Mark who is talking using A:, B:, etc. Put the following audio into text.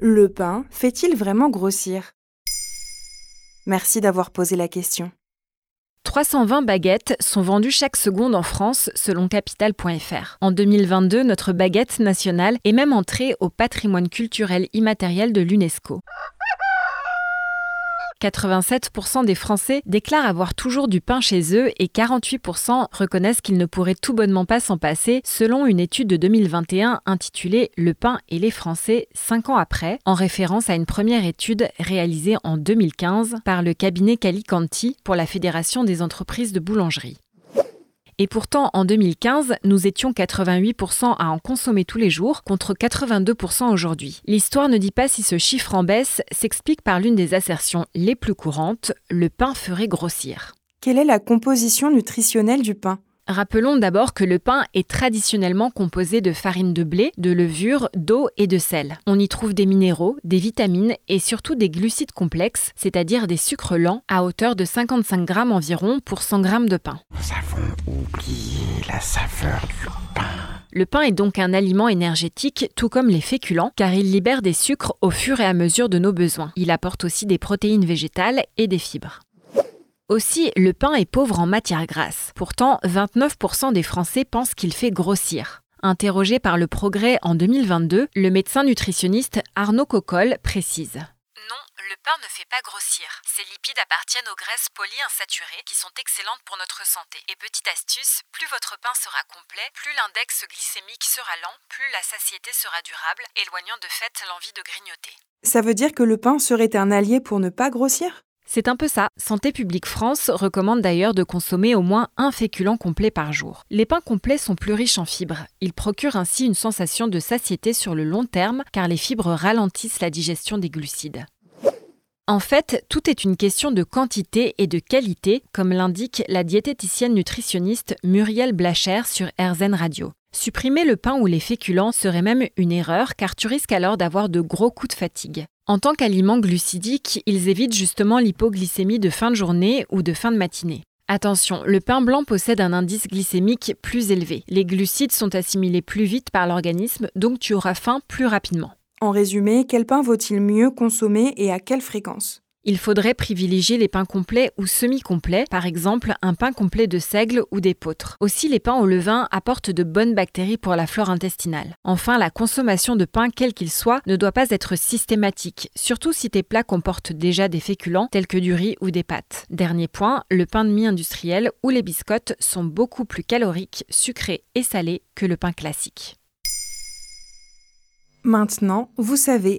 A: Le pain fait-il vraiment grossir? Merci d'avoir posé la question.
B: 320 baguettes sont vendues chaque seconde en France selon capital.fr. En 2022, notre baguette nationale est même entrée au patrimoine culturel immatériel de l'UNESCO. 87% des Français déclarent avoir toujours du pain chez eux et 48% reconnaissent qu'ils ne pourraient tout bonnement pas s'en passer, selon une étude de 2021 intitulée Le pain et les Français 5 ans après, en référence à une première étude réalisée en 2015 par le cabinet Calicanti pour la Fédération des entreprises de boulangerie. Et pourtant, en 2015, nous étions 88% à en consommer tous les jours, contre 82% aujourd'hui. L'histoire ne dit pas si ce chiffre en baisse s'explique par l'une des assertions les plus courantes, le pain ferait grossir.
A: Quelle est la composition nutritionnelle du pain?
B: Rappelons d'abord que le pain est traditionnellement composé de farine de blé, de levure, d'eau et de sel. On y trouve des minéraux, des vitamines et surtout des glucides complexes, c'est-à-dire des sucres lents, à hauteur de 55 grammes environ pour 100 grammes de pain.
C: Nous avons oublié la saveur du pain.
B: Le pain est donc un aliment énergétique, tout comme les féculents, car il libère des sucres au fur et à mesure de nos besoins. Il apporte aussi des protéines végétales et des fibres. Aussi, le pain est pauvre en matière grasse. Pourtant, 29% des Français pensent qu'il fait grossir. Interrogé par le Progrès en 2022, le médecin nutritionniste Arnaud Coccol précise.
D: Non, le pain ne fait pas grossir. Ces lipides appartiennent aux graisses polyinsaturées qui sont excellentes pour notre santé. Et petite astuce, plus votre pain sera complet, plus l'index glycémique sera lent, plus la satiété sera durable, éloignant de fait l'envie de grignoter.
A: Ça veut dire que le pain serait un allié pour ne pas grossir?
B: C'est un peu ça. Santé publique France recommande d'ailleurs de consommer au moins un féculent complet par jour. Les pains complets sont plus riches en fibres. Ils procurent ainsi une sensation de satiété sur le long terme car les fibres ralentissent la digestion des glucides. En fait, tout est une question de quantité et de qualité, comme l'indique la diététicienne nutritionniste Muriel Blacher sur RZN Radio. Supprimer le pain ou les féculents serait même une erreur car tu risques alors d'avoir de gros coups de fatigue. En tant qu'aliment glucidique, ils évitent justement l'hypoglycémie de fin de journée ou de fin de matinée. Attention, le pain blanc possède un indice glycémique plus élevé. Les glucides sont assimilés plus vite par l'organisme, donc tu auras faim plus rapidement.
A: En résumé, quel pain vaut-il mieux consommer et à quelle fréquence?
B: Il faudrait privilégier les pains complets ou semi-complets, par exemple un pain complet de seigle ou d'épeautre. Aussi, les pains au levain apportent de bonnes bactéries pour la flore intestinale. Enfin, la consommation de pain, quel qu'il soit, ne doit pas être systématique, surtout si tes plats comportent déjà des féculents tels que du riz ou des pâtes. Dernier point, le pain de mie industriel ou les biscottes sont beaucoup plus caloriques, sucrés et salés que le pain classique.
A: Maintenant, vous savez,